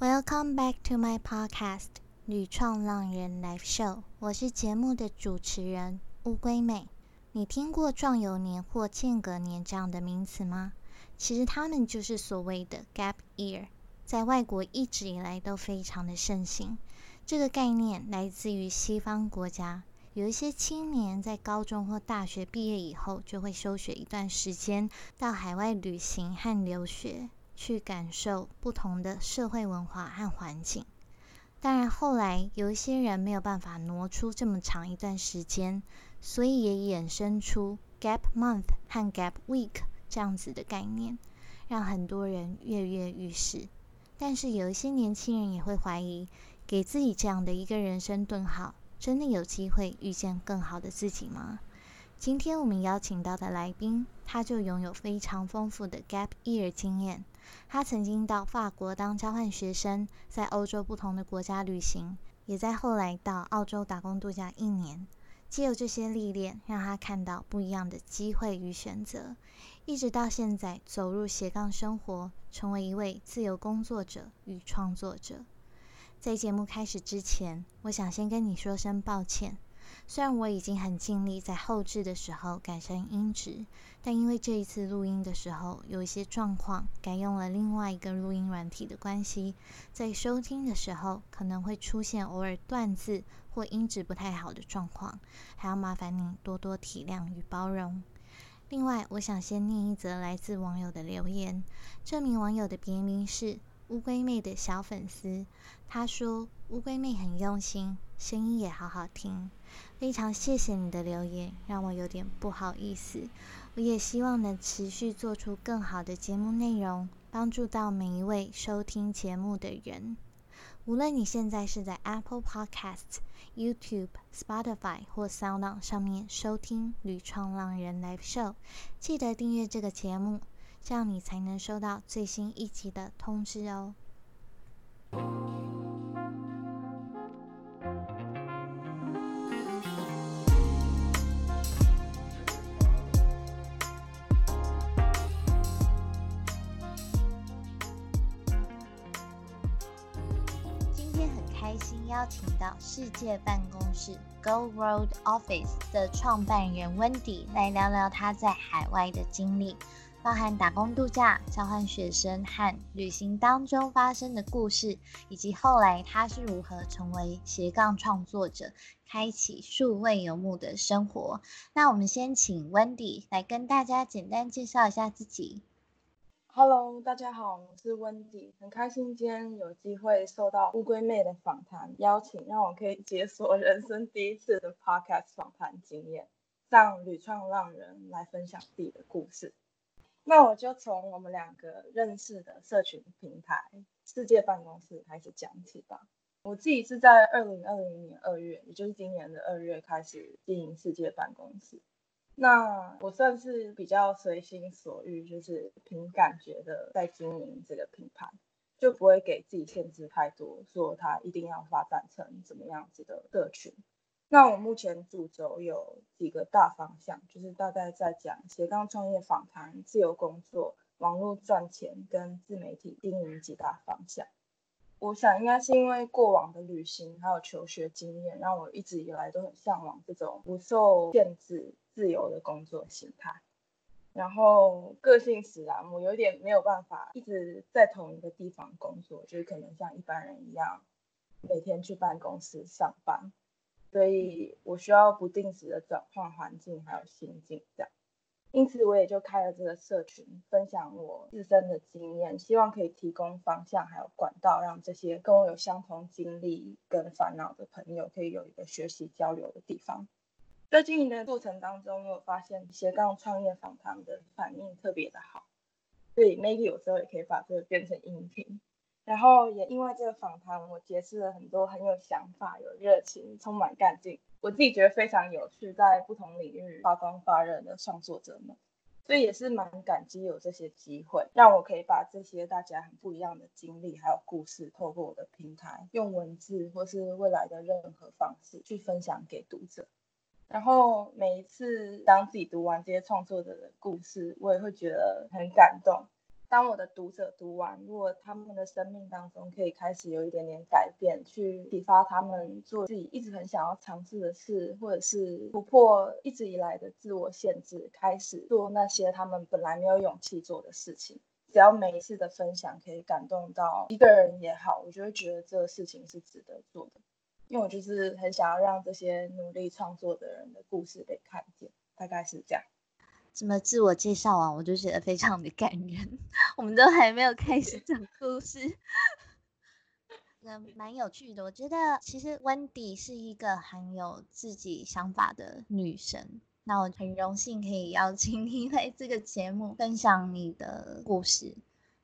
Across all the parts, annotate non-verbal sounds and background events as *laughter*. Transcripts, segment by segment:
Welcome back to my podcast《女创浪人 Live Show》，我是节目的主持人乌龟妹。你听过壮游年或间隔年这样的名词吗？其实他们就是所谓的 gap year，在外国一直以来都非常的盛行。这个概念来自于西方国家，有一些青年在高中或大学毕业以后，就会休学一段时间，到海外旅行和留学。去感受不同的社会文化和环境。当然，后来有一些人没有办法挪出这么长一段时间，所以也衍生出 gap month 和 gap week 这样子的概念，让很多人跃跃欲试。但是有一些年轻人也会怀疑，给自己这样的一个人生顿号，真的有机会遇见更好的自己吗？今天我们邀请到的来宾，他就拥有非常丰富的 gap year 经验。他曾经到法国当交换学生，在欧洲不同的国家旅行，也在后来到澳洲打工度假一年。借由这些历练，让他看到不一样的机会与选择，一直到现在走入斜杠生活，成为一位自由工作者与创作者。在节目开始之前，我想先跟你说声抱歉。虽然我已经很尽力在后置的时候改善音质，但因为这一次录音的时候有一些状况，改用了另外一个录音软体的关系，在收听的时候可能会出现偶尔断字或音质不太好的状况，还要麻烦您多多体谅与包容。另外，我想先念一则来自网友的留言，这名网友的别名是乌龟妹的小粉丝，他说乌龟妹很用心，声音也好好听。非常谢谢你的留言，让我有点不好意思。我也希望能持续做出更好的节目内容，帮助到每一位收听节目的人。无论你现在是在 Apple Podcast、YouTube、Spotify 或 SoundOn 上面收听《旅创浪人 Live Show》，记得订阅这个节目，这样你才能收到最新一集的通知哦。新邀请到世界办公室 Go World Office 的创办人 Wendy 来聊聊他在海外的经历，包含打工度假、交换学生和旅行当中发生的故事，以及后来他是如何成为斜杠创作者，开启数位游牧的生活。那我们先请 Wendy 来跟大家简单介绍一下自己。Hello，大家好，我是温迪，很开心今天有机会受到乌龟妹的访谈邀请，让我可以解锁人生第一次的 Podcast 访谈经验，让屡创浪人来分享自己的故事。那我就从我们两个认识的社群平台世界办公室开始讲起吧。我自己是在二零二零年二月，也就是今年的二月开始经营世界办公室。那我算是比较随心所欲，就是凭感觉的在经营这个品牌，就不会给自己限制太多，说它一定要发展成怎么样子的社群。那我目前主轴有几个大方向，就是大概在讲斜杠创业访谈、自由工作、网络赚钱跟自媒体经营几大方向。我想应该是因为过往的旅行还有求学经验，让我一直以来都很向往这种不受限制。自由的工作形态，然后个性使然，我有点没有办法一直在同一个地方工作，就是可能像一般人一样每天去办公室上班，所以我需要不定时的转换环境还有心境这样，因此我也就开了这个社群，分享我自身的经验，希望可以提供方向还有管道，让这些跟我有相同经历跟烦恼的朋友可以有一个学习交流的地方。在经营的过程当中，我发现斜杠创业访谈的反应特别的好，所以 maybe 有时候也可以把这个变成音频。然后也因为这个访谈，我结识了很多很有想法、有热情、充满干劲，我自己觉得非常有趣，在不同领域发光发热的创作者们。所以也是蛮感激有这些机会，让我可以把这些大家很不一样的经历还有故事，透过我的平台，用文字或是未来的任何方式去分享给读者。然后每一次当自己读完这些创作者的故事，我也会觉得很感动。当我的读者读完，如果他们的生命当中可以开始有一点点改变，去启发他们做自己一直很想要尝试的事，或者是突破一直以来的自我限制，开始做那些他们本来没有勇气做的事情。只要每一次的分享可以感动到一个人也好，我就会觉得这个事情是值得做的。因为我就是很想要让这些努力创作的人的故事被看见，大概是这样。怎么自我介绍完，我就觉得非常的感人。我们都还没有开始讲故事，那蛮有趣的。我觉得其实 Wendy 是一个很有自己想法的女生。那我很荣幸可以邀请你来这个节目分享你的故事。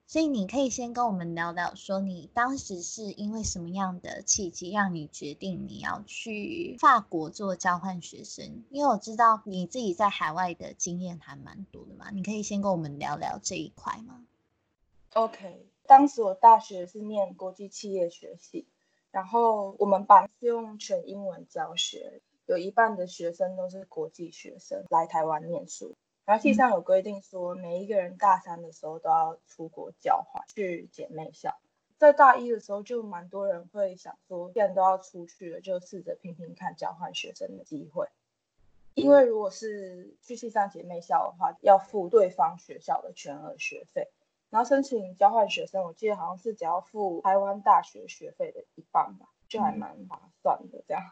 所以你可以先跟我们聊聊，说你当时是因为什么样的契机，让你决定你要去法国做交换学生？因为我知道你自己在海外的经验还蛮多的嘛，你可以先跟我们聊聊这一块吗？OK，当时我大学是念国际企业学系，然后我们班是用全英文教学，有一半的学生都是国际学生来台湾念书。然后系上有规定说，每一个人大三的时候都要出国交换去姐妹校。在大一的时候，就蛮多人会想说，既然都要出去了，就试着拼拼看交换学生的机会。因为如果是去系上姐妹校的话，要付对方学校的全额学费。然后申请交换学生，我记得好像是只要付台湾大学学费的一半吧，就还蛮划算的。这样，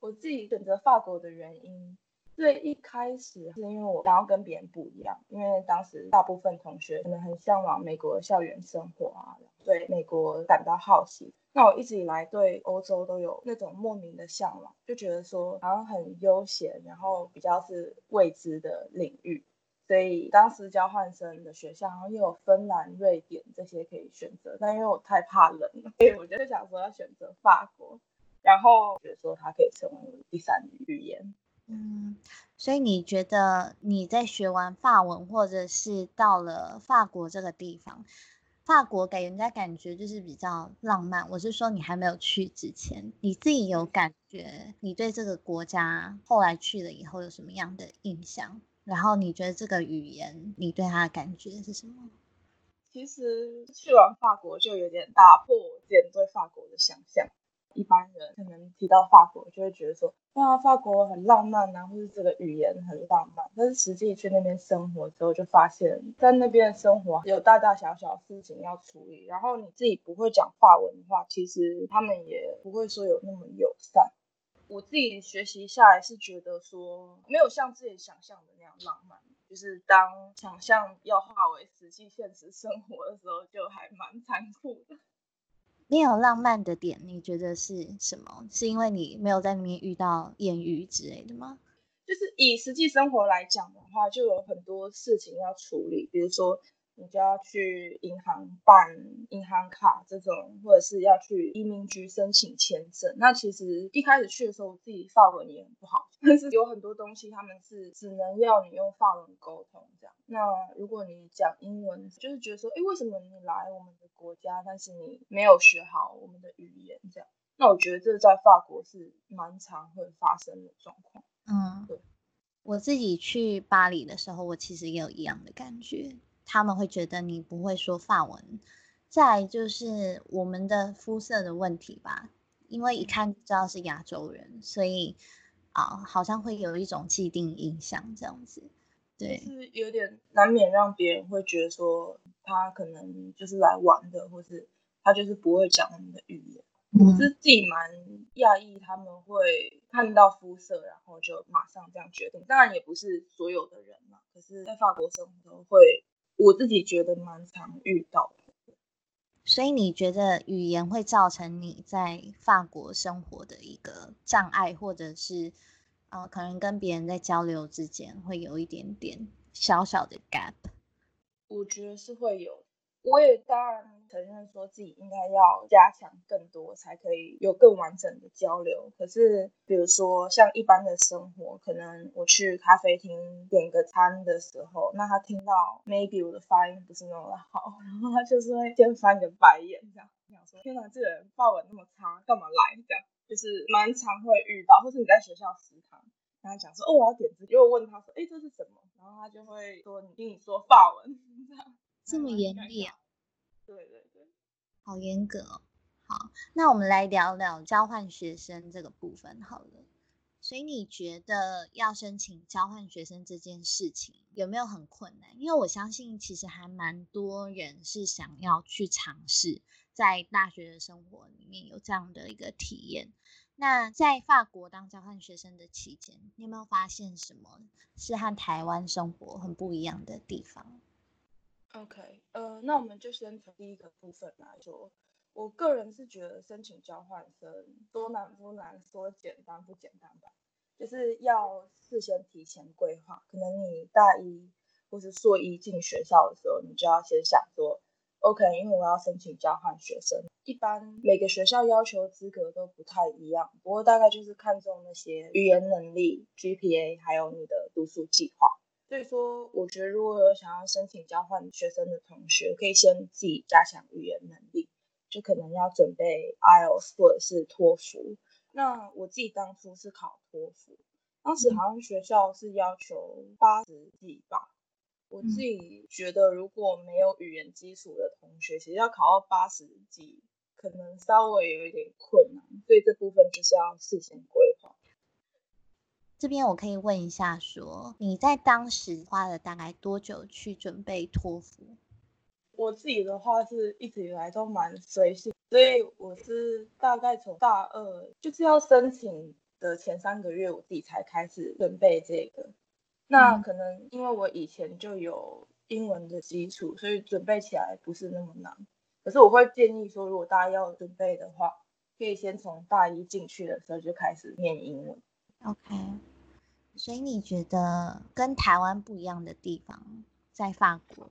我自己选择法国的原因。最一开始是因为我想要跟别人不一样，因为当时大部分同学可能很向往美国的校园生活啊，对美国感到好奇。那我一直以来对欧洲都有那种莫名的向往，就觉得说好像很悠闲，然后比较是未知的领域。所以当时交换生的学校然后又有芬兰、瑞典这些可以选择，但因为我太怕冷了，所以我就想说要选择法国，然后觉得说它可以成为第三语言。嗯，所以你觉得你在学完法文，或者是到了法国这个地方，法国给人家感觉就是比较浪漫。我是说，你还没有去之前，你自己有感觉，你对这个国家后来去了以后有什么样的印象？然后你觉得这个语言，你对它的感觉是什么？其实去完法国就有点打破我之前对法国的想象。一般人可能提到法国，就会觉得说，哇，法国很浪漫啊，或是这个语言很浪漫。但是实际去那边生活之后，就发现，在那边的生活有大大小小事情要处理。然后你自己不会讲法文的话，其实他们也不会说有那么友善。我自己学习下来是觉得说，没有像自己想象的那样浪漫。就是当想象要化为实际现实生活的时候，就还蛮残酷的。你有浪漫的点，你觉得是什么？是因为你没有在里面遇到艳遇之类的吗？就是以实际生活来讲的话，就有很多事情要处理，比如说。你就要去银行办银行卡这种，或者是要去移民局申请签证。那其实一开始去的时候，我自己法文也很不好，但是有很多东西他们是只能要你用法文沟通这样。那如果你讲英文，就是觉得说，哎，为什么你来我们的国家，但是你没有学好我们的语言这样？那我觉得这在法国是蛮常会发生的状况。嗯，对。我自己去巴黎的时候，我其实也有一样的感觉。他们会觉得你不会说法文，再就是我们的肤色的问题吧，因为一看就知道是亚洲人，所以啊，好像会有一种既定印象这样子，对，是有点难免让别人会觉得说他可能就是来玩的，或是他就是不会讲我们的语言。我是自己蛮讶异他们会看到肤色，然后就马上这样决定。当然也不是所有的人嘛，可是在法国生活会。我自己觉得蛮常遇到的，所以你觉得语言会造成你在法国生活的一个障碍，或者是呃，可能跟别人在交流之间会有一点点小小的 gap？我觉得是会有。我也当然承认说自己应该要加强更多，才可以有更完整的交流。可是，比如说像一般的生活，可能我去咖啡厅点个餐的时候，那他听到 maybe 我的发音不是那么好，然后他就是会先翻个白眼，这样想说：天哪，这个人发文那么差，干嘛来？这样就是蛮常会遇到，或是你在学校食堂跟他讲说：哦，我要点这个，果问他说：哎，这是什么？然后他就会说：你听你说法文 *laughs* 这样。这么严厉啊？对对对，好严格哦。好，那我们来聊聊交换学生这个部分好了。所以你觉得要申请交换学生这件事情有没有很困难？因为我相信其实还蛮多人是想要去尝试在大学的生活里面有这样的一个体验。那在法国当交换学生的期间，你有没有发现什么是和台湾生活很不一样的地方？OK，呃，那我们就先从第一个部分来说。我个人是觉得申请交换生多难不难，说简单不简单吧，就是要事先提前规划。可能你大一或是硕一进学校的时候，你就要先想说，OK，因为我要申请交换学生，一般每个学校要求资格都不太一样，不过大概就是看重那些语言能力、GPA，还有你的读书计划。所以说，我觉得如果有想要申请交换学生的同学，可以先自己加强语言能力。就可能要准备 IELTS 或者是托福。那我自己当初是考托福，当时好像学校是要求八十几吧。我自己觉得如果没有语言基础的同学，其实要考到八十几，可能稍微有一点困难。所以这部分就是要事先规划。这边我可以问一下，说你在当时花了大概多久去准备托福？我自己的话是一直以来都蛮随性，所以我是大概从大二就是要申请的前三个月，我自己才开始准备这个。那可能因为我以前就有英文的基础，所以准备起来不是那么难。可是我会建议说，如果大家要准备的话，可以先从大一进去的时候就开始念英文。OK，所以你觉得跟台湾不一样的地方在法国？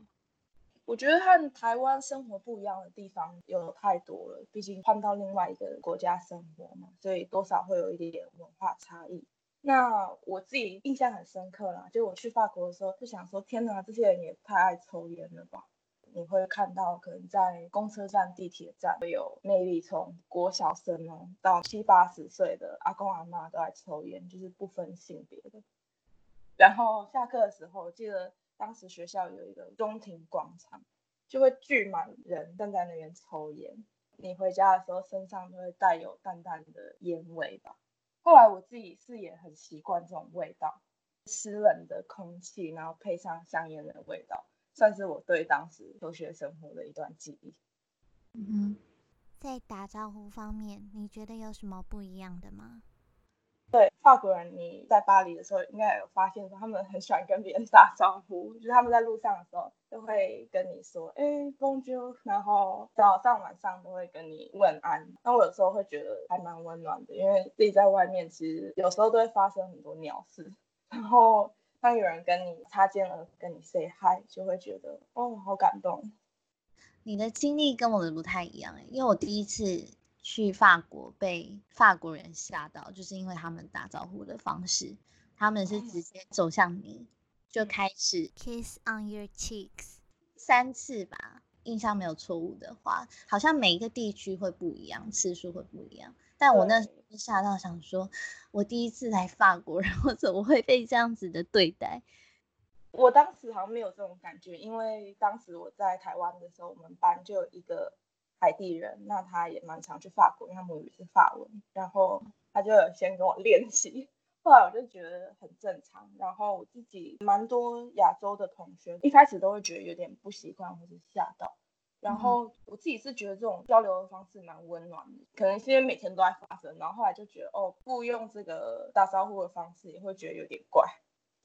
我觉得和台湾生活不一样的地方有太多了，毕竟换到另外一个国家生活嘛，所以多少会有一点点文化差异。那我自己印象很深刻啦，就我去法国的时候，就想说，天哪，这些人也太爱抽烟了吧！你会看到，可能在公车站、地铁站，会有魅力从国小生哦到七八十岁的阿公阿妈都在抽烟，就是不分性别的。然后下课的时候，记得。当时学校有一个中庭广场，就会聚满人站在那边抽烟。你回家的时候身上都会带有淡淡的烟味吧。后来我自己是也很习惯这种味道，湿冷的空气，然后配上香烟的味道，算是我对当时求学生活的一段记忆。嗯，在打招呼方面，你觉得有什么不一样的吗？对法国人，你在巴黎的时候应该有发现说，他们很喜欢跟别人打招呼，就是他们在路上的时候就会跟你说，哎，Bonjour，然后早上晚上都会跟你问安。那我有时候会觉得还蛮温暖的，因为自己在外面其实有时候都会发生很多鸟事，然后当有人跟你擦肩而跟你 say hi，就会觉得哦，好感动。你的经历跟我的不太一样，因为我第一次。去法国被法国人吓到，就是因为他们打招呼的方式，他们是直接走向你，就开始 kiss on your cheeks 三次吧，印象没有错误的话，好像每一个地区会不一样，次数会不一样。但我那时候吓到，想说，我第一次来法国，*laughs* 然后怎么会被这样子的对待？我当时好像没有这种感觉，因为当时我在台湾的时候，我们班就有一个。海地人，那他也蛮常去法国，因为他母语是法文，然后他就先跟我练习，后来我就觉得很正常，然后我自己蛮多亚洲的同学，一开始都会觉得有点不习惯或者吓到，然后我自己是觉得这种交流的方式蛮温暖的，可能是因为每天都在发生，然后后来就觉得哦，不用这个打招呼的方式也会觉得有点怪，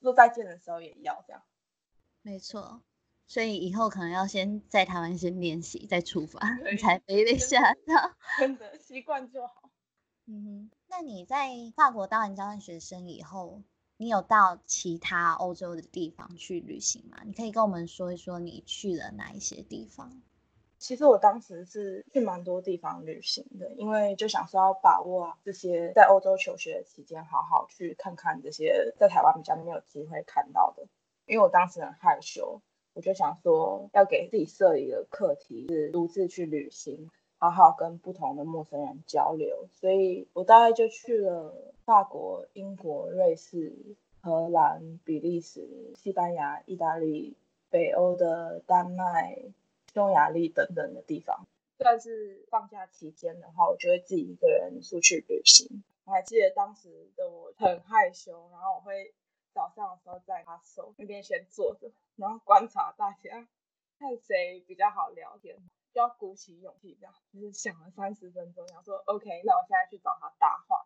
说再见的时候也要这样，没错。所以以后可能要先在台湾先练习，再出发，你才不会被吓到。真的习惯就好。嗯哼，那你在法国当完交换学生以后，你有到其他欧洲的地方去旅行吗？你可以跟我们说一说你去了哪一些地方。其实我当时是去蛮多地方旅行的，因为就想说要把握这些在欧洲求学的期间，好好去看看这些在台湾比较没有机会看到的。因为我当时很害羞。我就想说，要给自己设一个课题，是独自去旅行，好好跟不同的陌生人交流。所以我大概就去了法国、英国、瑞士、荷兰、比利时、西班牙、意大利、北欧的丹麦、匈牙利等等的地方。算是放假期间的话，我就会自己一个人出去旅行。我还记得当时的我很害羞，然后我会早上的时候在他手那边先坐着，然后观察大家，看谁比较好聊天，就要鼓起勇气这样，就是想了三十分钟，想说 OK，那我现在去找他搭话。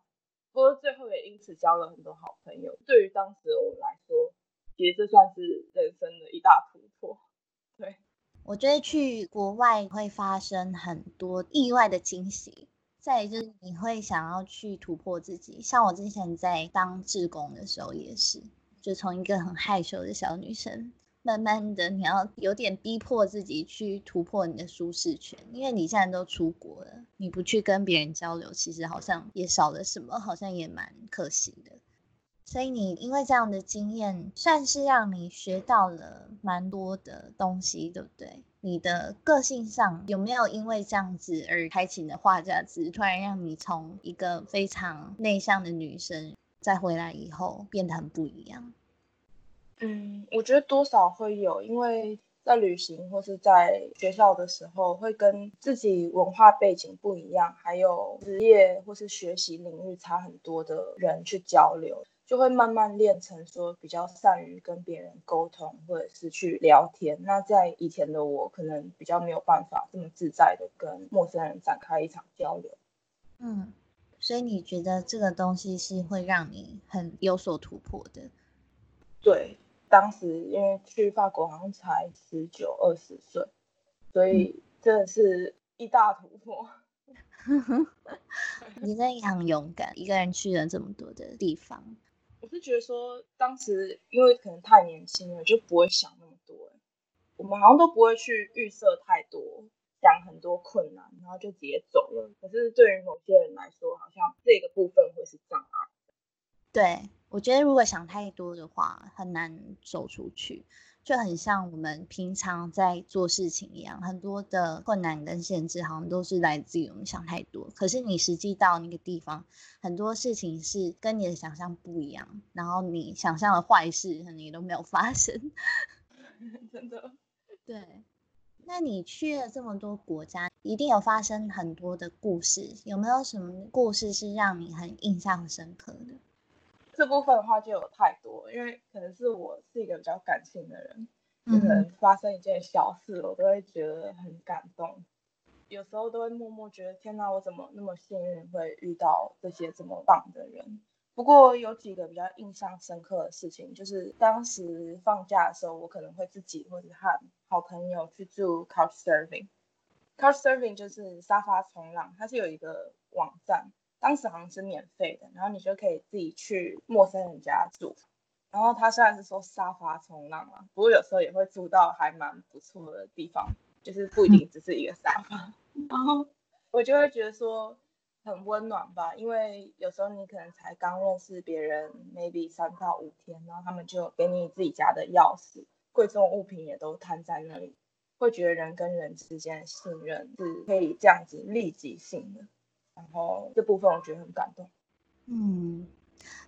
不过最后也因此交了很多好朋友。对于当时我来说，其实这算是人生的一大突破。对。我觉得去国外会发生很多意外的惊喜。再就是你会想要去突破自己，像我之前在当志工的时候也是，就从一个很害羞的小女生，慢慢的你要有点逼迫自己去突破你的舒适圈，因为你现在都出国了，你不去跟别人交流，其实好像也少了什么，好像也蛮可惜的。所以你因为这样的经验，算是让你学到了蛮多的东西，对不对？你的个性上有没有因为这样子而开启你的画家之突然让你从一个非常内向的女生，再回来以后变得很不一样？嗯，我觉得多少会有，因为在旅行或是在学校的时候，会跟自己文化背景不一样，还有职业或是学习领域差很多的人去交流。就会慢慢练成说比较善于跟别人沟通，或者是去聊天。那在以前的我，可能比较没有办法这么自在的跟陌生人展开一场交流。嗯，所以你觉得这个东西是会让你很有所突破的？对，当时因为去法国好像才十九二十岁，所以真的是一大突破。*laughs* 你真的很勇敢，一个人去了这么多的地方。我是觉得说，当时因为可能太年轻了，就不会想那么多。我们好像都不会去预设太多，想很多困难，然后就直接走了。可是对于某些人来说，好像这个部分会是障碍。对，我觉得如果想太多的话，很难走出去。就很像我们平常在做事情一样，很多的困难跟限制，好像都是来自于我们想太多。可是你实际到那个地方，很多事情是跟你的想象不一样，然后你想象的坏事，可能也都没有发生。*laughs* 真的，对。那你去了这么多国家，一定有发生很多的故事，有没有什么故事是让你很印象深刻的？这部分的话就有太多，因为可能是我是一个比较感性的人，就可能发生一件小事，我都会觉得很感动，有时候都会默默觉得天哪，我怎么那么幸运会遇到这些这么棒的人。不过有几个比较印象深刻的事情，就是当时放假的时候，我可能会自己或者和好朋友去住 Couch Surfing。Couch Surfing 就是沙发冲浪，它是有一个网站。当时好像是免费的，然后你就可以自己去陌生人家住，然后他虽然是说沙发冲浪嘛，不过有时候也会住到还蛮不错的地方，就是不一定只是一个沙发，然后我就会觉得说很温暖吧，因为有时候你可能才刚认识别人，maybe 三到五天，然后他们就给你自己家的钥匙，贵重物品也都摊在那里，会觉得人跟人之间的信任是可以这样子立即性的。然后这部分我觉得很感动。嗯，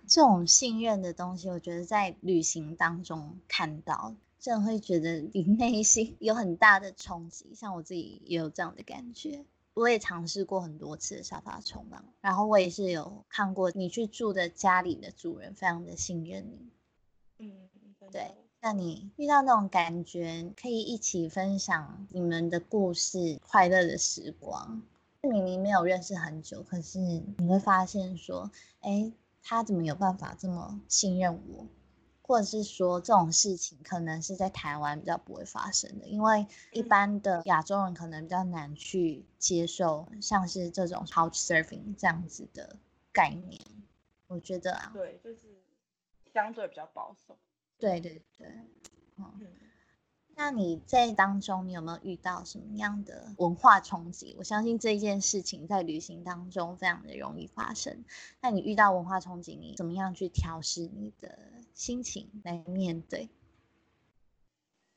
这种信任的东西，我觉得在旅行当中看到，真的会觉得你内心有很大的冲击。像我自己也有这样的感觉。我也尝试过很多次沙发冲浪，然后我也是有看过你去住的家里的主人非常的信任你。嗯，对。那你遇到那种感觉，可以一起分享你们的故事，快乐的时光。明明没有认识很久，可是你会发现说，哎，他怎么有办法这么信任我？或者是说这种事情可能是在台湾比较不会发生的，因为一般的亚洲人可能比较难去接受像是这种 couch surfing 这样子的概念。我觉得啊，对，就是相对比较保守。对对对，嗯。那你在当中，你有没有遇到什么样的文化冲击？我相信这件事情在旅行当中非常的容易发生。那你遇到文化冲击，你怎么样去调试你的心情来面对？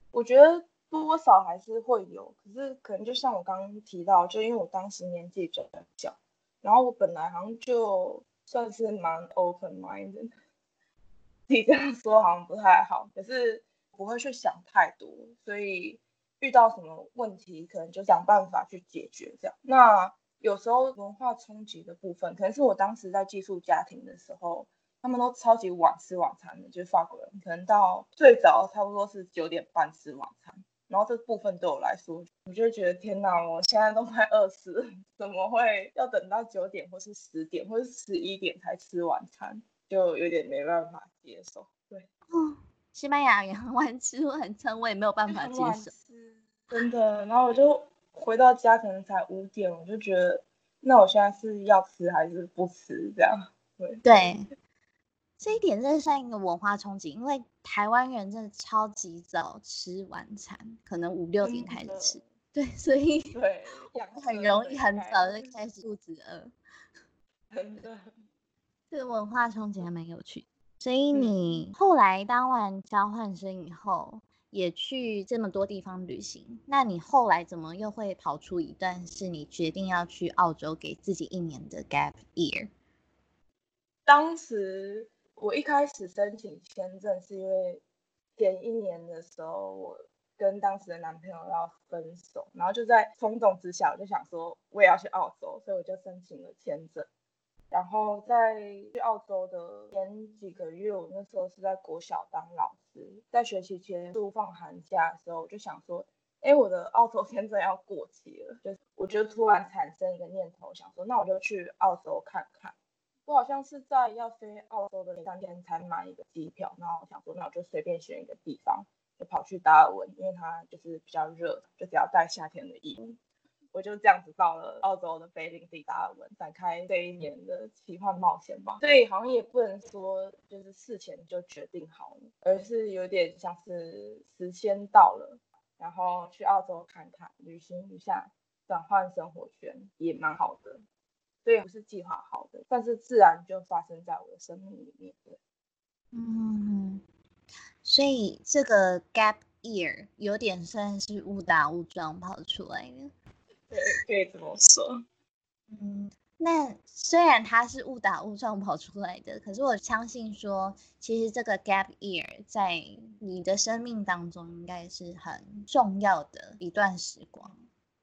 我觉得多少还是会有，可是可能就像我刚刚提到，就因为我当时年纪比较小，然后我本来好像就算是蛮 open mind，的，你这样说好像不太好，可是。不会去想太多，所以遇到什么问题可能就想办法去解决这样。那有时候文化冲击的部分，可能是我当时在寄宿家庭的时候，他们都超级晚吃晚餐的，就是法国人，可能到最早差不多是九点半吃晚餐。然后这部分对我来说，我就觉得天哪，我现在都快饿死了，*laughs* 怎么会要等到九点或是十点或是十一点才吃晚餐，就有点没办法接受。对，哦，西班牙人 *laughs* 很晚吃晚餐，我也没有办法接受，真的。然后我就回到家可能才五点，我就觉得，那我现在是要吃还是不吃？这样，对对。这一点真的算一个文化冲击，因为台湾人真的超级早吃晚餐，可能五六点开始吃，对，所以对很容易很早就开始肚子饿。真的，这个文化冲击还蛮有趣。所以你后来当完交换生以后，也去这么多地方旅行，那你后来怎么又会跑出一段是你决定要去澳洲给自己一年的 gap year？当时。我一开始申请签证是因为前一年的时候，我跟当时的男朋友要分手，然后就在冲动之下，我就想说我也要去澳洲，所以我就申请了签证。然后在去澳洲的前几个月，我那时候是在国小当老师，在学期结束放寒假的时候，我就想说，哎，我的澳洲签证要过期了，就我就突然产生一个念头，想说那我就去澳洲看看。我好像是在要飞澳洲的那三天才买一个机票，然后我想说，那我就随便选一个地方，就跑去达尔文，因为它就是比较热，就只要带夏天的衣服。我就这样子到了澳洲的北领地达尔文，展开这一年的奇幻冒险吧。所以好像也不能说就是事前就决定好了，而是有点像是时间到了，然后去澳洲看看，旅行一下，转换生活圈也蛮好的。所以不是计划好的，但是自然就发生在我的生命里面。嗯，所以这个 gap year 有点算是误打误撞跑出来的。可以这么说。嗯，那虽然他是误打误撞跑出来的，可是我相信说，其实这个 gap year 在你的生命当中应该是很重要的一段时光。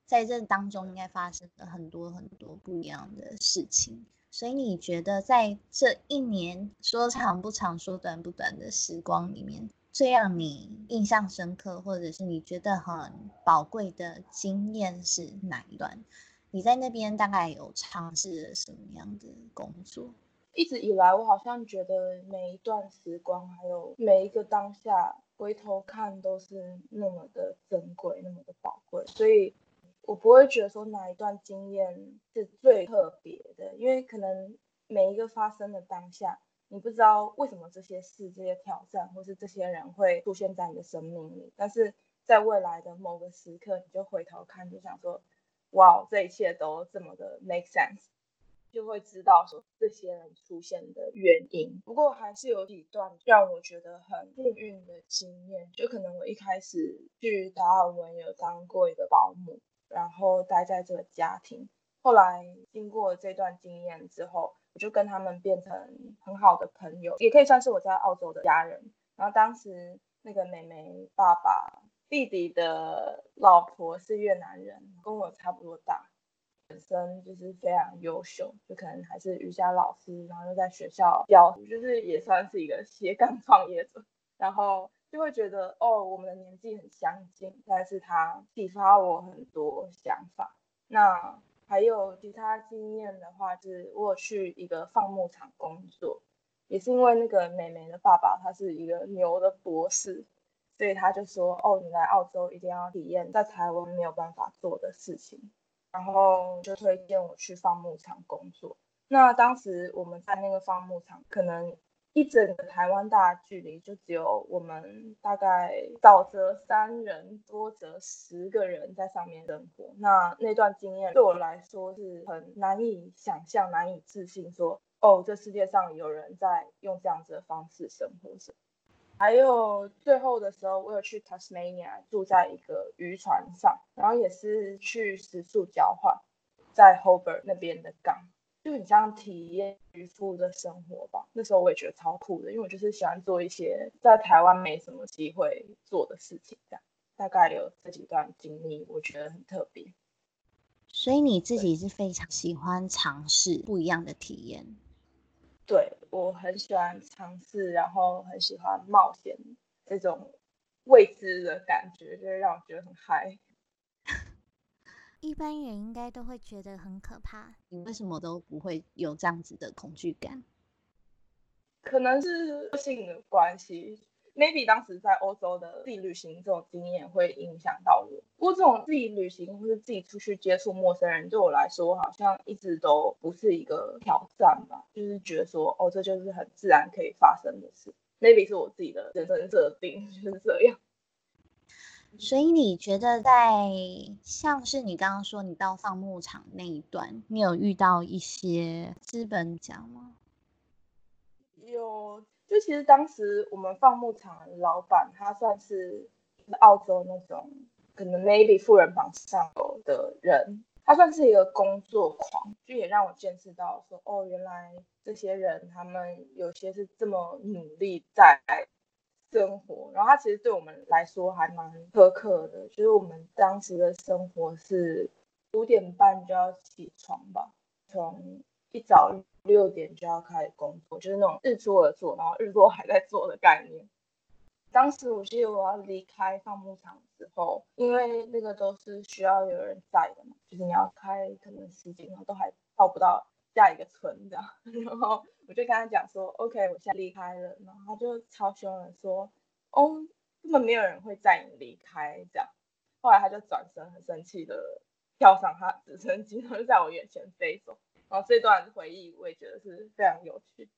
在这当中，应该发生了很多很多不一样的事情。所以你觉得，在这一年说长不长、说短不短的时光里面，最让你印象深刻，或者是你觉得很宝贵的经验是哪一段？你在那边大概有尝试了什么样的工作？一直以来，我好像觉得每一段时光，还有每一个当下，回头看都是那么的珍贵，那么的宝贵。所以。我不会觉得说哪一段经验是最特别的，因为可能每一个发生的当下，你不知道为什么这些事、这些挑战或是这些人会出现在你的生命里，但是在未来的某个时刻，你就回头看，就想说，哇，这一切都这么的 make sense，就会知道说这些人出现的原因。不过还是有几段让我觉得很幸运的经验，就可能我一开始去达尔文有当过一个保姆。然后待在这个家庭，后来经过这段经验之后，我就跟他们变成很好的朋友，也可以算是我在澳洲的家人。然后当时那个妹妹爸爸弟弟的老婆是越南人，跟我差不多大，本身就是非常优秀，就可能还是瑜伽老师，然后又在学校教，就是也算是一个斜杠 *laughs* 创业者。然后。就会觉得哦，我们的年纪很相近，但是他启发我很多想法。那还有其他经验的话，就是我去一个放牧场工作，也是因为那个美眉的爸爸他是一个牛的博士，所以他就说哦，你来澳洲一定要体验在台湾没有办法做的事情，然后就推荐我去放牧场工作。那当时我们在那个放牧场，可能。一整个台湾大距离，就只有我们大概少则三人，多则十个人在上面生活。那那段经验对我来说是很难以想象、难以置信，说哦，这世界上有人在用这样子的方式生活着。还有最后的时候，我有去 Tasmania 住在一个渔船上，然后也是去食宿交换，在 Hobart 那边的港。就很很像体验渔夫的生活吧。那时候我也觉得超酷的，因为我就是喜欢做一些在台湾没什么机会做的事情，这样大概有这几段经历，我觉得很特别。所以你自己是非常喜欢尝试不一样的体验。对我很喜欢尝试，然后很喜欢冒险这种未知的感觉，就会让我觉得很嗨。一般人应该都会觉得很可怕。你为什么都不会有这样子的恐惧感？可能是性的关系。maybe 当时在欧洲的自己旅行这种经验会影响到我。不过这种自己旅行或是自己出去接触陌生人，对我来说好像一直都不是一个挑战吧。就是觉得说，哦，这就是很自然可以发生的事。maybe 是我自己的人生设定就是这样。所以你觉得在像是你刚刚说你到放牧场那一段，你有遇到一些资本家吗？有，就其实当时我们放牧场的老板，他算是澳洲那种可能 maybe 富人榜上的人，他算是一个工作狂，就也让我见识到说，哦，原来这些人他们有些是这么努力在。生活，然后它其实对我们来说还蛮苛刻的，就是我们当时的生活是五点半就要起床吧，从一早六点就要开始工作，就是那种日出而作，然后日落还在做的概念。当时我记得我要离开放牧场之后，因为那个都是需要有人在的嘛，就是你要开可能十几秒都还到不到。下一个村这样，*laughs* 然后我就跟他讲说，OK，我现在离开了，然后他就超凶的说，哦，根本没有人会载你离开这样。后来他就转身很生气的跳上他直升机，然后就在我眼前飞走。然后这段回忆我也觉得是非常有趣。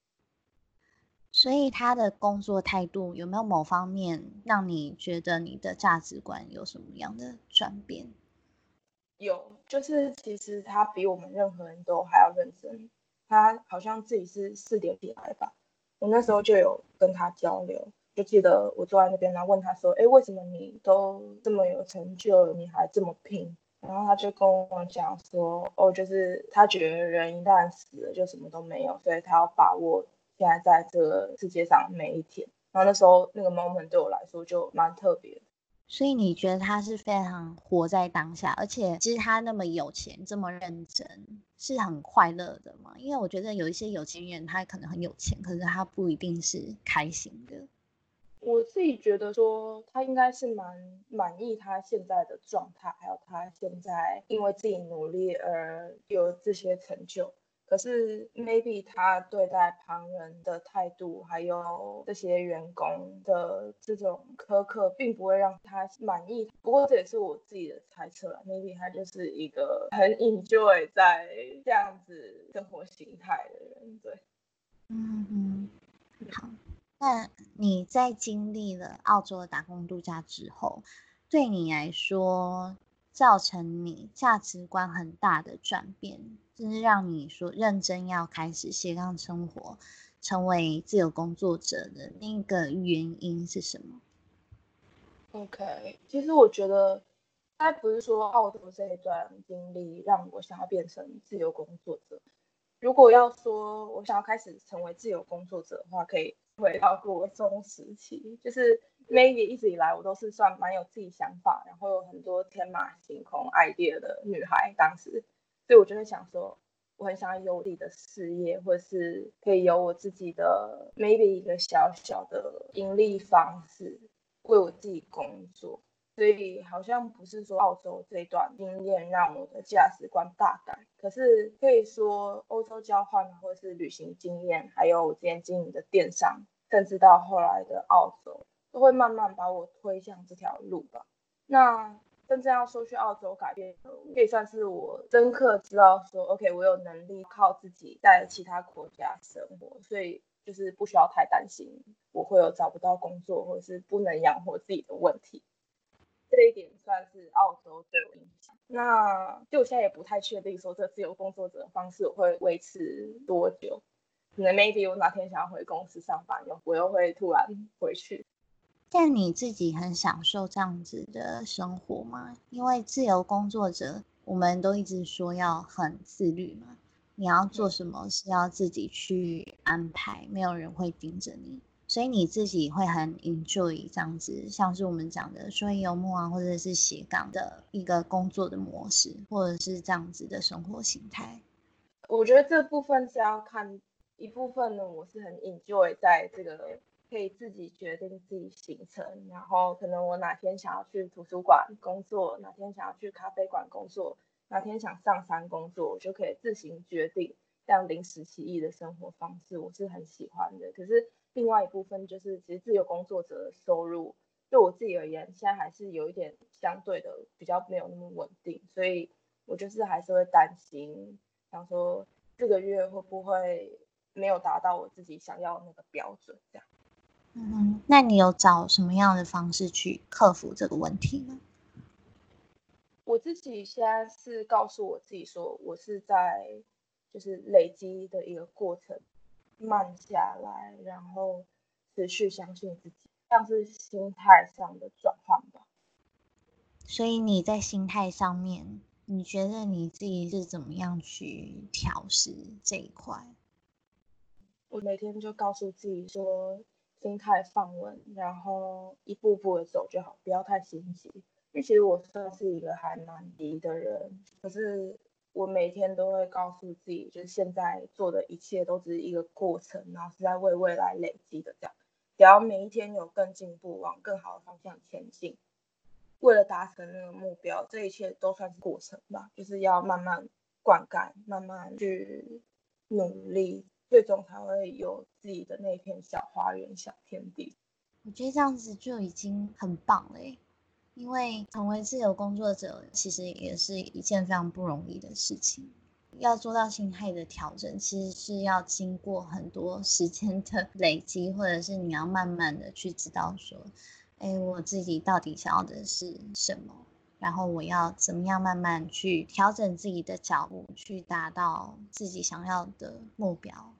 所以他的工作态度有没有某方面让你觉得你的价值观有什么样的转变？有，就是其实他比我们任何人都还要认真。他好像自己是四点起来吧。我那时候就有跟他交流，就记得我坐在那边，然后问他说：“哎，为什么你都这么有成就，你还这么拼？”然后他就跟我讲说：“哦，就是他觉得人一旦死了就什么都没有，所以他要把握现在在这个世界上每一天。”然后那时候那个 moment 对我来说就蛮特别。所以你觉得他是非常活在当下，而且其实他那么有钱，这么认真，是很快乐的嘛？因为我觉得有一些有钱人，他可能很有钱，可是他不一定是开心的。我自己觉得说，他应该是蛮满意他现在的状态，还有他现在因为自己努力而有这些成就。可是，maybe 他对待旁人的态度，还有这些员工的这种苛刻，并不会让他满意。不过这也是我自己的猜测了，maybe 他就是一个很 enjoy 在这样子生活形态的人。对，嗯嗯，好。那你在经历了澳洲的打工度假之后，对你来说，造成你价值观很大的转变？就是让你说认真要开始斜杠生活，成为自由工作者的那个原因是什么？OK，其实我觉得，该不是说澳洲这一段经历让我想要变成自由工作者。如果要说我想要开始成为自由工作者的话，可以回到国中时期，就是 maybe 一直以来我都是算蛮有自己想法，然后有很多天马行空 idea 的女孩，当时。所以我就会想说，我很想要有自己的事业，或者是可以有我自己的 maybe 一个小小的盈利方式，为我自己工作。所以好像不是说澳洲这段经验让我的价值观大改，可是可以说欧洲交换或是旅行经验，还有我之前经营的电商，甚至到后来的澳洲，都会慢慢把我推向这条路吧。那。真正要说去澳洲改变，可以算是我深刻知道说，OK，我有能力靠自己在其他国家生活，所以就是不需要太担心我会有找不到工作或者是不能养活自己的问题。这一点算是澳洲对我影响。那就我现在也不太确定说这自由工作者的方式我会维持多久，可能 maybe 我哪天想要回公司上班，又我又会突然回去。但你自己很享受这样子的生活吗？因为自由工作者，我们都一直说要很自律嘛。你要做什么是要自己去安排，没有人会盯着你，所以你自己会很 enjoy 这样子，像是我们讲的说游牧啊，或者是斜杠的一个工作的模式，或者是这样子的生活形态。我觉得这部分是要看一部分呢，我是很 enjoy 在这个。可以自己决定自己行程，然后可能我哪天想要去图书馆工作，哪天想要去咖啡馆工作，哪天想上山工作，我就可以自行决定这样临时起意的生活方式，我是很喜欢的。可是另外一部分就是，其实自由工作者的收入对我自己而言，现在还是有一点相对的比较没有那么稳定，所以我就是还是会担心，想说这个月会不会没有达到我自己想要的那个标准，这样。嗯，那你有找什么样的方式去克服这个问题呢？我自己现在是告诉我自己说，我是在就是累积的一个过程，慢下来，然后持续相信自己，像是心态上的转换吧。所以你在心态上面，你觉得你自己是怎么样去调试这一块？我每天就告诉自己说。心态放稳，然后一步步的走就好，不要太心急。因为其实我算是一个还蛮急的人，可是我每天都会告诉自己，就是现在做的一切都只是一个过程，然后是在为未来累积的。这样，只要每一天有更进步，往更好的方向前进，为了达成那个目标，这一切都算是过程吧。就是要慢慢灌溉，慢慢去努力。最终才会有自己的那片小花园、小天地。我觉得这样子就已经很棒了，因为成为自由工作者其实也是一件非常不容易的事情。要做到心态的调整，其实是要经过很多时间的累积，或者是你要慢慢的去知道说，哎，我自己到底想要的是什么。然后我要怎么样慢慢去调整自己的脚步，去达到自己想要的目标？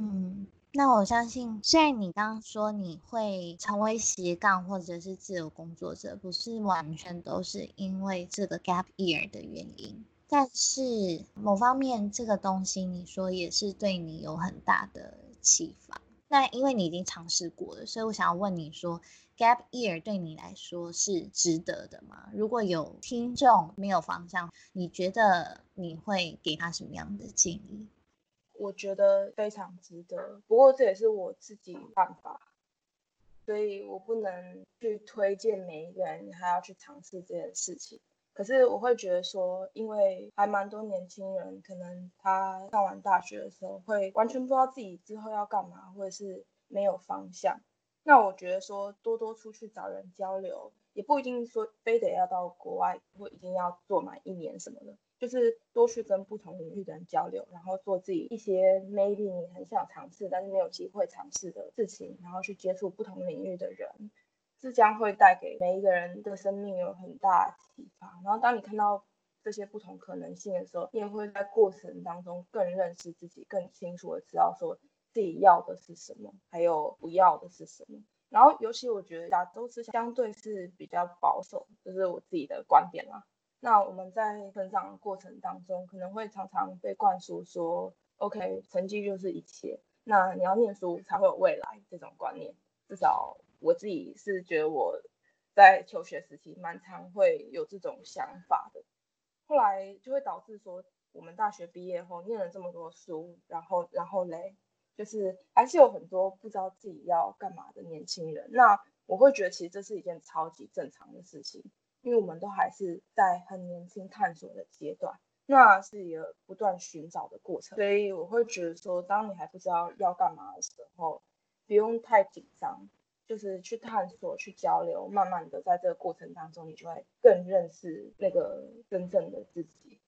嗯，那我相信，虽然你刚刚说你会成为斜杠或者是自由工作者，不是完全都是因为这个 gap year 的原因，但是某方面这个东西，你说也是对你有很大的启发。那因为你已经尝试过了，所以我想要问你说，gap year 对你来说是值得的吗？如果有听众没有方向，你觉得你会给他什么样的建议？我觉得非常值得，不过这也是我自己看法，所以我不能去推荐每一个人还要去尝试这件事情。可是我会觉得说，因为还蛮多年轻人，可能他上完大学的时候，会完全不知道自己之后要干嘛，或者是没有方向。那我觉得说，多多出去找人交流，也不一定说非得要到国外，或一定要做满一年什么的，就是多去跟不同领域的人交流，然后做自己一些 maybe 你很想尝试，但是没有机会尝试的事情，然后去接触不同领域的人。这将会带给每一个人的生命有很大启发。然后，当你看到这些不同可能性的时候，你也会在过程当中更认识自己，更清楚的知道说自己要的是什么，还有不要的是什么。然后，尤其我觉得亚洲是相对是比较保守，这是我自己的观点啦。那我们在成长的过程当中，可能会常常被灌输说，OK，成绩就是一切，那你要念书才会有未来这种观念，至少。我自己是觉得我在求学时期蛮常会有这种想法的，后来就会导致说我们大学毕业后念了这么多书，然后然后嘞，就是还是有很多不知道自己要干嘛的年轻人。那我会觉得其实这是一件超级正常的事情，因为我们都还是在很年轻探索的阶段，那是一个不断寻找的过程。所以我会觉得说，当你还不知道要干嘛的时候，不用太紧张。就是去探索、去交流，慢慢的在这个过程当中，你就会更认识那个真正的自己。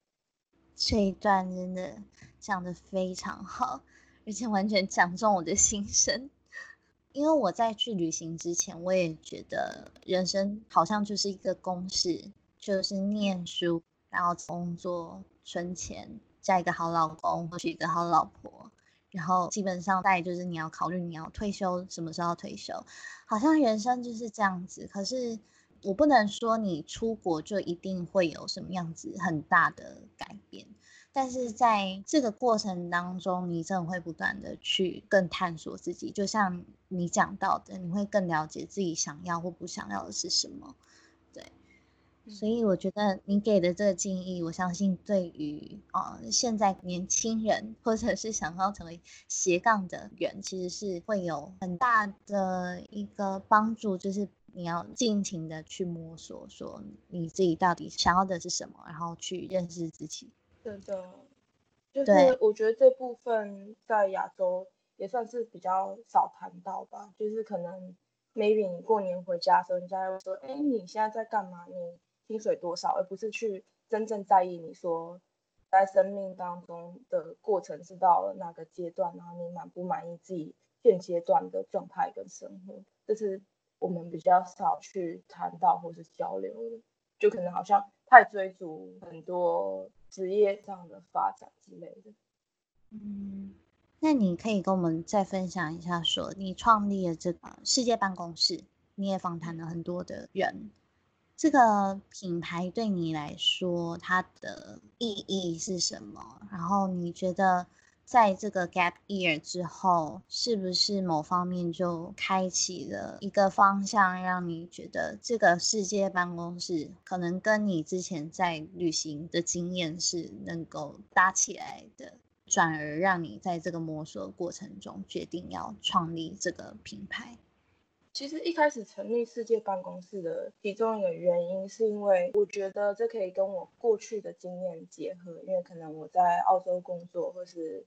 这一段真的讲的非常好，而且完全讲中我的心声。因为我在去旅行之前，我也觉得人生好像就是一个公式，就是念书，然后工作、存钱、嫁一个好老公或娶一个好老婆。然后基本上再就是你要考虑你要退休什么时候退休，好像人生就是这样子。可是我不能说你出国就一定会有什么样子很大的改变。但是在这个过程当中，你真的会不断的去更探索自己，就像你讲到的，你会更了解自己想要或不想要的是什么。对，所以我觉得你给的这个建议，我相信对于呃现在年轻人或者是想要成为斜杠的人，其实是会有很大的一个帮助，就是你要尽情的去摸索，说你自己到底想要的是什么，然后去认识自己。对的，就是我觉得这部分在亚洲也算是比较少谈到吧。就是可能 maybe 你过年回家的时候，人家会说：“哎，你现在在干嘛？你薪水多少？”而不是去真正在意你说在生命当中的过程是到了哪个阶段，然后你满不满意自己现阶段的状态跟生活，这是我们比较少去谈到或是交流的。就可能好像太追逐很多。职业上的发展之类的，嗯，那你可以跟我们再分享一下，说你创立了这个世界办公室，你也访谈了很多的人，这个品牌对你来说它的意义是什么？然后你觉得？在这个 gap year 之后，是不是某方面就开启了一个方向，让你觉得这个世界办公室可能跟你之前在旅行的经验是能够搭起来的，转而让你在这个摸索过程中决定要创立这个品牌？其实一开始成立世界办公室的其中一个原因，是因为我觉得这可以跟我过去的经验结合，因为可能我在澳洲工作，或是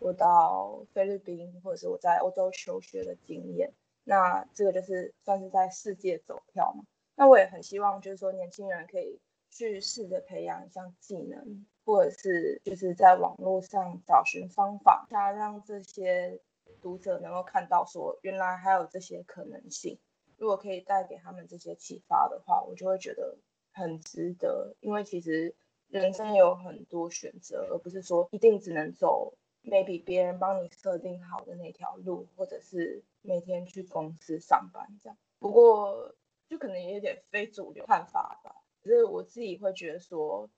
我到菲律宾，或者是我在欧洲求学的经验，那这个就是算是在世界走跳嘛。那我也很希望，就是说年轻人可以去试着培养一项技能，或者是就是在网络上找寻方法，想让这些读者能够看到说，原来还有这些可能性。如果可以带给他们这些启发的话，我就会觉得很值得。因为其实人生有很多选择，而不是说一定只能走。Maybe 别人帮你设定好的那条路，或者是每天去公司上班这样。不过就可能也有点非主流看法吧。可是我自己会觉得说，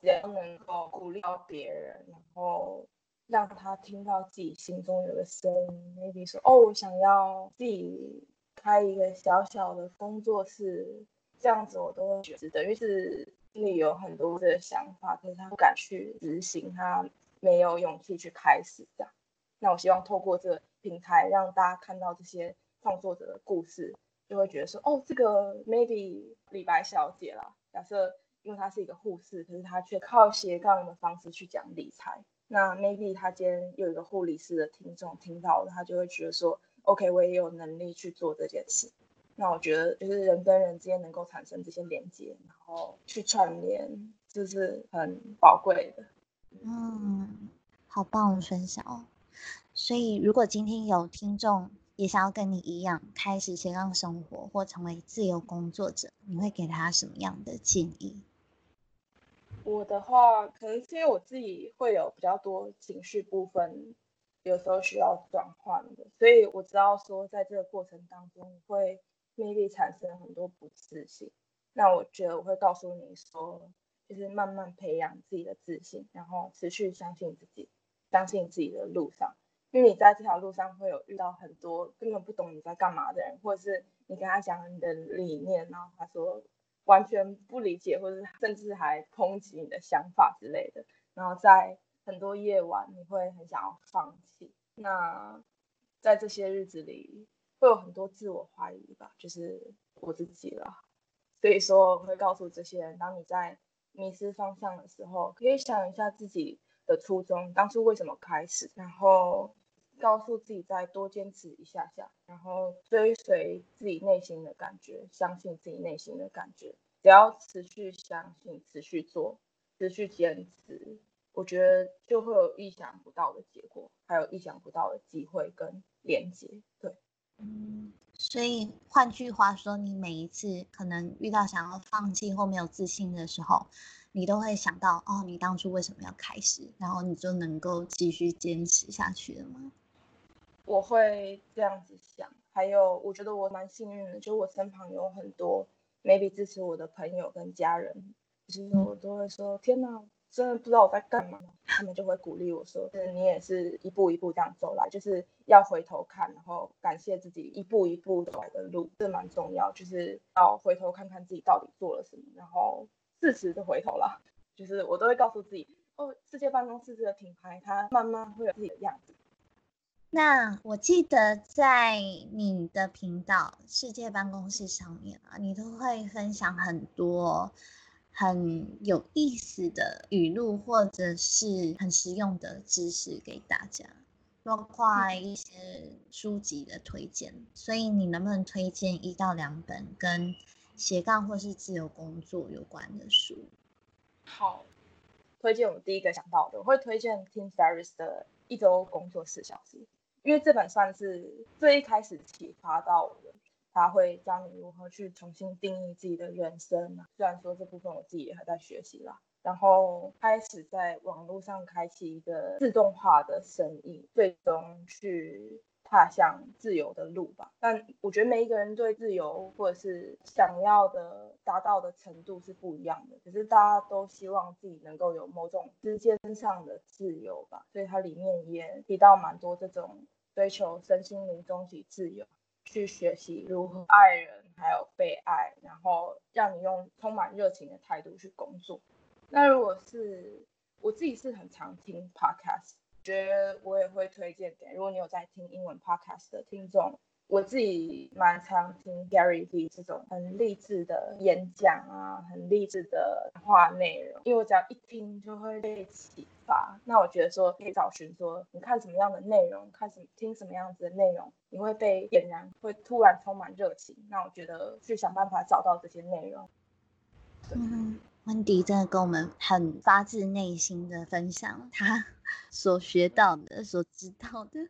只要能够鼓励到别人，然后让他听到自己心中有个声音，maybe 说哦，我想要自己开一个小小的工作室，这样子我都会觉得等于是心里有很多的想法，可是他不敢去执行他。没有勇气去开始这样，那我希望透过这个平台让大家看到这些创作者的故事，就会觉得说，哦，这个 maybe 李白小姐啦，假设因为她是一个护士，可是她却靠斜杠的方式去讲理财，那 maybe 她今天有一个护理师的听众听到了，他就会觉得说，OK，我也有能力去做这件事。那我觉得就是人跟人之间能够产生这些连接，然后去串联，这是很宝贵的。嗯，好棒的分享哦！所以，如果今天有听众也想要跟你一样开始斜杠生活或成为自由工作者，你会给他什么样的建议？我的话，可能是因为我自己会有比较多情绪部分，有时候需要转换的，所以我知道说，在这个过程当中会 maybe 产生很多不自信。那我觉得我会告诉你说。就是慢慢培养自己的自信，然后持续相信自己，相信自己的路上。因为你在这条路上会有遇到很多根本不懂你在干嘛的人，或者是你跟他讲你的理念，然后他说完全不理解，或者是甚至还抨击你的想法之类的。然后在很多夜晚，你会很想要放弃。那在这些日子里，会有很多自我怀疑吧，就是我自己了。所以说，我会告诉这些人，当你在迷失方向的时候，可以想一下自己的初衷，当初为什么开始，然后告诉自己再多坚持一下下，然后追随自己内心的感觉，相信自己内心的感觉，只要持续相信，持续做，持续坚持，我觉得就会有意想不到的结果，还有意想不到的机会跟连接。对，嗯。所以换句话说，你每一次可能遇到想要放弃或没有自信的时候，你都会想到哦，你当初为什么要开始，然后你就能够继续坚持下去了吗？我会这样子想。还有，我觉得我蛮幸运的，就我身旁有很多 maybe 支持我的朋友跟家人，其实我都会说：天哪，真的不知道我在干嘛，他们就会鼓励我说，你也是一步一步这样走来，就是要回头看，然后感谢自己一步一步走来的路，这蛮重要，就是要回头看看自己到底做了什么，然后适时的回头啦。就是我都会告诉自己，哦，世界办公室这个品牌，它慢慢会有自己的样子。那我记得在你的频道“世界办公室”上面啊，你都会分享很多很有意思的语录，或者是很实用的知识给大家，包括一些书籍的推荐。所以你能不能推荐一到两本跟斜杠或是自由工作有关的书？好，推荐我第一个想到的，我会推荐 Tim Ferriss 的一周工作四小时。因为这本算是最一开始启发到我的，他会教你如何去重新定义自己的人生虽然说这部分我自己也还在学习啦，然后开始在网络上开启一个自动化的生意，最终去踏向自由的路吧。但我觉得每一个人对自由或者是想要的达到的程度是不一样的，可是大家都希望自己能够有某种时间上的自由吧。所以它里面也提到蛮多这种。追求身心灵终极自由，去学习如何爱人，还有被爱，然后让你用充满热情的态度去工作。那如果是我自己是很常听 podcast，觉得我也会推荐给如果你有在听英文 podcast 的听众。我自己蛮常听 Gary V 这种很励志的演讲啊，很励志的话内容，因为我只要一听就会被启发。那我觉得说可以找寻说，你看什么样的内容，看什听什么样子的内容，你会被点燃，会突然充满热情。那我觉得去想办法找到这些内容。嗯，温迪真的跟我们很发自内心的分享他所学到的、所知道的。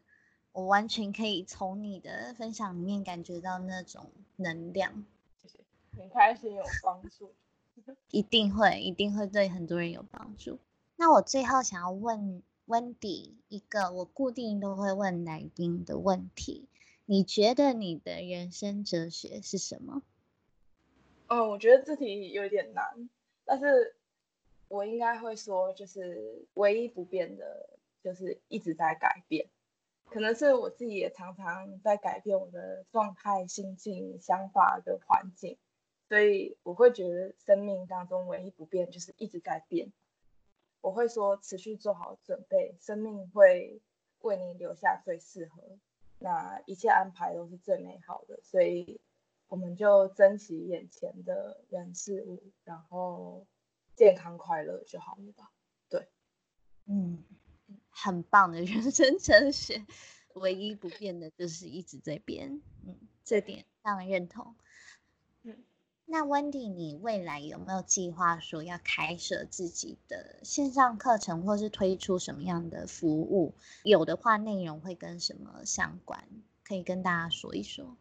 我完全可以从你的分享里面感觉到那种能量，谢谢，很开心有帮助，*laughs* 一定会，一定会对很多人有帮助。那我最后想要问 Wendy 一个我固定都会问来宾的问题，你觉得你的人生哲学是什么？嗯，我觉得这题有点难，但是我应该会说，就是唯一不变的，就是一直在改变。可能是我自己也常常在改变我的状态、心境、想法的环境，所以我会觉得生命当中唯一不变就是一直在变。我会说持续做好准备，生命会为你留下最适合，那一切安排都是最美好的，所以我们就珍惜眼前的人事物，然后健康快乐就好了吧？对，嗯。很棒的人生哲学，唯一不变的就是一直在变，嗯，这点非常认同。嗯，那 Wendy，你未来有没有计划说要开设自己的线上课程，或是推出什么样的服务？有的话，内容会跟什么相关？可以跟大家说一说。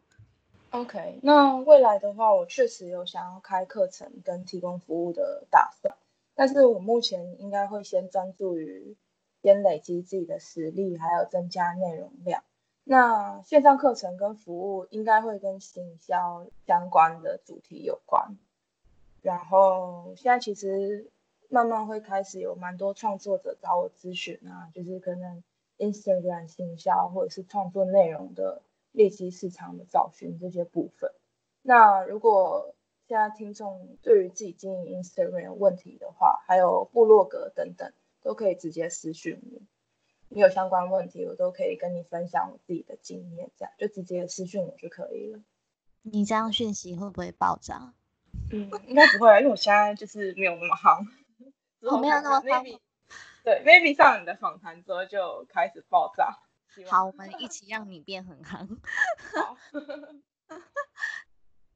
OK，那未来的话，我确实有想要开课程跟提供服务的打算，但是我目前应该会先专注于。先累积自己的实力，还有增加内容量。那线上课程跟服务应该会跟行销相关的主题有关。然后现在其实慢慢会开始有蛮多创作者找我咨询啊，就是可能 Instagram 行销或者是创作内容的猎奇市场的找寻这些部分。那如果现在听众对于自己经营 Instagram 有问题的话，还有部落格等等。都可以直接私讯我，你有相关问题，我都可以跟你分享我自己的经验，这样就直接私讯我就可以了。你这样讯息会不会爆炸？嗯，应该不会，因为我现在就是没有那么夯。我没有那么夯。对，maybe 上你的访谈之后就开始爆炸。好，我们一起让你变很夯。*laughs* 好。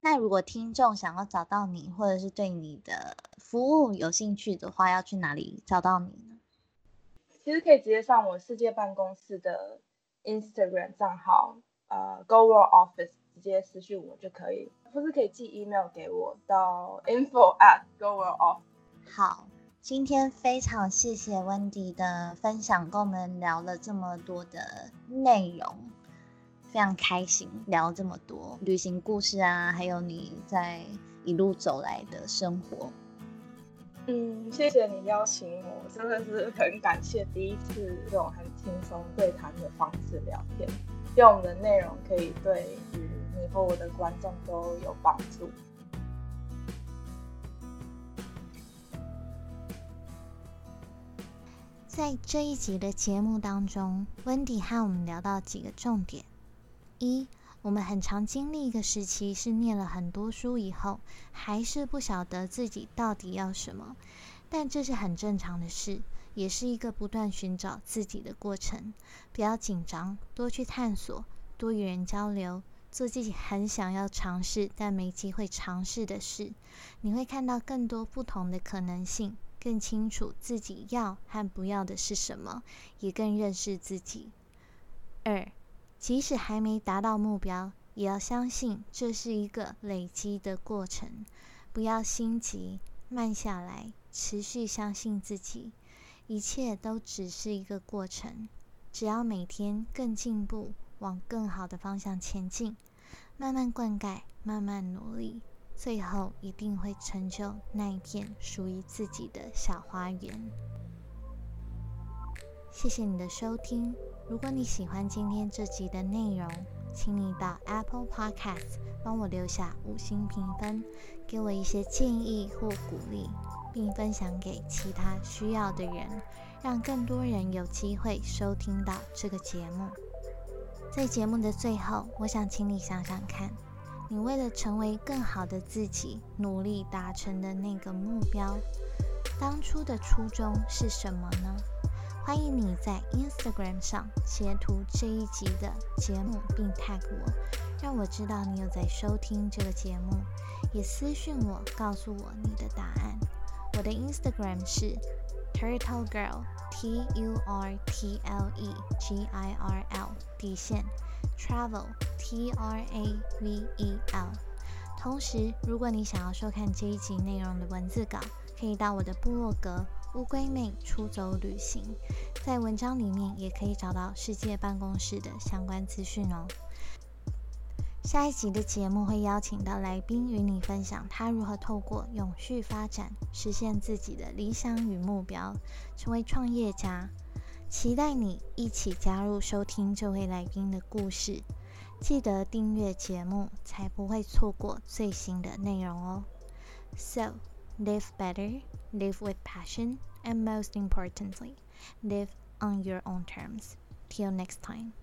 那如果听众想要找到你，或者是对你的服务有兴趣的话，要去哪里找到你呢？其实可以直接上我世界办公室的 Instagram 账号，呃，Go World Office，直接私讯我就可以，或是可以寄 email 给我到 info at Go World Office。好，今天非常谢谢 Wendy 的分享，跟我们聊了这么多的内容。非常开心聊这么多旅行故事啊，还有你在一路走来的生活。嗯，谢谢你邀请我，真的是很感谢第一次用很轻松对谈的方式聊天，希望我们的内容可以对于你和我的观众都有帮助。在这一集的节目当中，温迪和我们聊到几个重点：一，我们很常经历一个时期，是念了很多书以后，还是不晓得自己到底要什么，但这是很正常的事，也是一个不断寻找自己的过程。不要紧张，多去探索，多与人交流，做自己很想要尝试但没机会尝试的事，你会看到更多不同的可能性。更清楚自己要和不要的是什么，也更认识自己。二，即使还没达到目标，也要相信这是一个累积的过程，不要心急，慢下来，持续相信自己，一切都只是一个过程。只要每天更进步，往更好的方向前进，慢慢灌溉，慢慢努力。最后一定会成就那一片属于自己的小花园。谢谢你的收听。如果你喜欢今天这集的内容，请你到 Apple Podcast 帮我留下五星评分，给我一些建议或鼓励，并分享给其他需要的人，让更多人有机会收听到这个节目。在节目的最后，我想请你想想看。你为了成为更好的自己，努力达成的那个目标，当初的初衷是什么呢？欢迎你在 Instagram 上截图这一集的节目，并 tag 我，让我知道你有在收听这个节目，也私信我告诉我你的答案。我的 Instagram 是 Turtle Girl T U R T L E G I R L 底线。Travel T R A V E L。同时，如果你想要收看这一集内容的文字稿，可以到我的部落格“乌龟妹出走旅行”。在文章里面也可以找到世界办公室的相关资讯哦。下一集的节目会邀请到来宾与你分享他如何透过永续发展实现自己的理想与目标，成为创业家。期待你一起加入收听这位来宾的故事，记得订阅节目，才不会错过最新的内容哦。So, live better, live with passion, and most importantly, live on your own terms. Till next time.